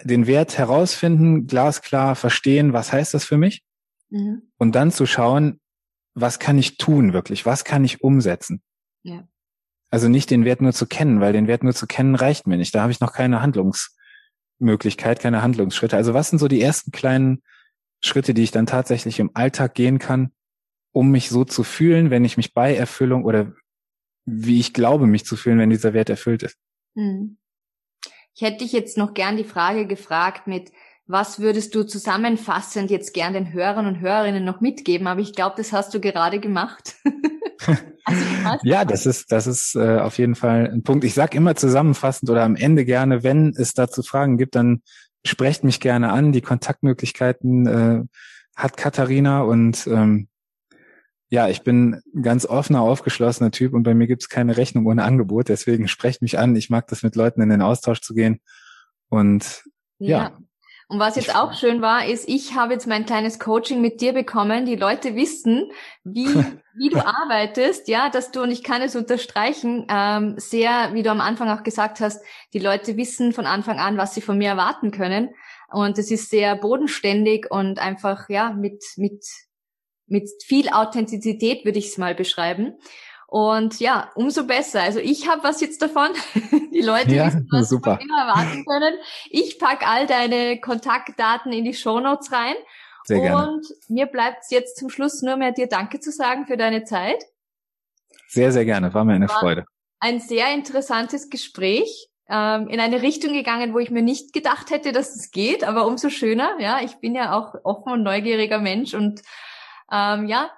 den Wert herausfinden, glasklar verstehen, was heißt das für mich? Mhm. Und dann zu schauen, was kann ich tun wirklich? Was kann ich umsetzen? Ja. Also nicht den Wert nur zu kennen, weil den Wert nur zu kennen reicht mir nicht. Da habe ich noch keine Handlungsmöglichkeit, keine Handlungsschritte. Also was sind so die ersten kleinen Schritte, die ich dann tatsächlich im Alltag gehen kann, um mich so zu fühlen, wenn ich mich bei Erfüllung oder wie ich glaube, mich zu fühlen, wenn dieser Wert erfüllt ist. Hm. Ich hätte dich jetzt noch gern die Frage gefragt mit, was würdest du zusammenfassend jetzt gern den Hörern und Hörerinnen noch mitgeben? Aber ich glaube, das hast du gerade gemacht. also, ja, das ist, das ist äh, auf jeden Fall ein Punkt. Ich sag immer zusammenfassend oder am Ende gerne, wenn es dazu Fragen gibt, dann sprecht mich gerne an. Die Kontaktmöglichkeiten äh, hat Katharina und ähm, ja, ich bin ganz offener, aufgeschlossener Typ und bei mir gibt es keine Rechnung ohne Angebot. Deswegen sprecht mich an. Ich mag das mit Leuten in den Austausch zu gehen. Und ja. ja. Und was jetzt auch schön war, ist, ich habe jetzt mein kleines Coaching mit dir bekommen. Die Leute wissen, wie, wie du arbeitest, ja, dass du, und ich kann es unterstreichen, ähm, sehr, wie du am Anfang auch gesagt hast, die Leute wissen von Anfang an, was sie von mir erwarten können. Und es ist sehr bodenständig und einfach, ja, mit, mit mit viel Authentizität würde ich es mal beschreiben. Und ja, umso besser. Also ich habe was jetzt davon. Die Leute ja, wissen, was super. sie erwarten können. Ich pack all deine Kontaktdaten in die Shownotes rein. Sehr gerne. Und mir bleibt jetzt zum Schluss nur mehr dir Danke zu sagen für deine Zeit. Sehr, sehr gerne. War mir eine War Freude. Ein sehr interessantes Gespräch. Ähm, in eine Richtung gegangen, wo ich mir nicht gedacht hätte, dass es geht, aber umso schöner. Ja, ich bin ja auch offen und neugieriger Mensch und ähm, ja,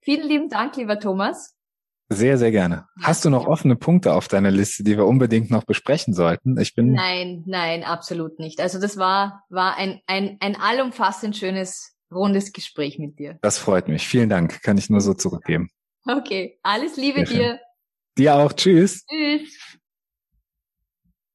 vielen lieben Dank, lieber Thomas. Sehr, sehr gerne. Hast du noch offene Punkte auf deiner Liste, die wir unbedingt noch besprechen sollten? Ich bin nein, nein, absolut nicht. Also das war war ein ein ein allumfassend schönes rundes Gespräch mit dir. Das freut mich. Vielen Dank. Kann ich nur so zurückgeben. Okay, alles Liebe dir. Dir auch. Tschüss. Tschüss.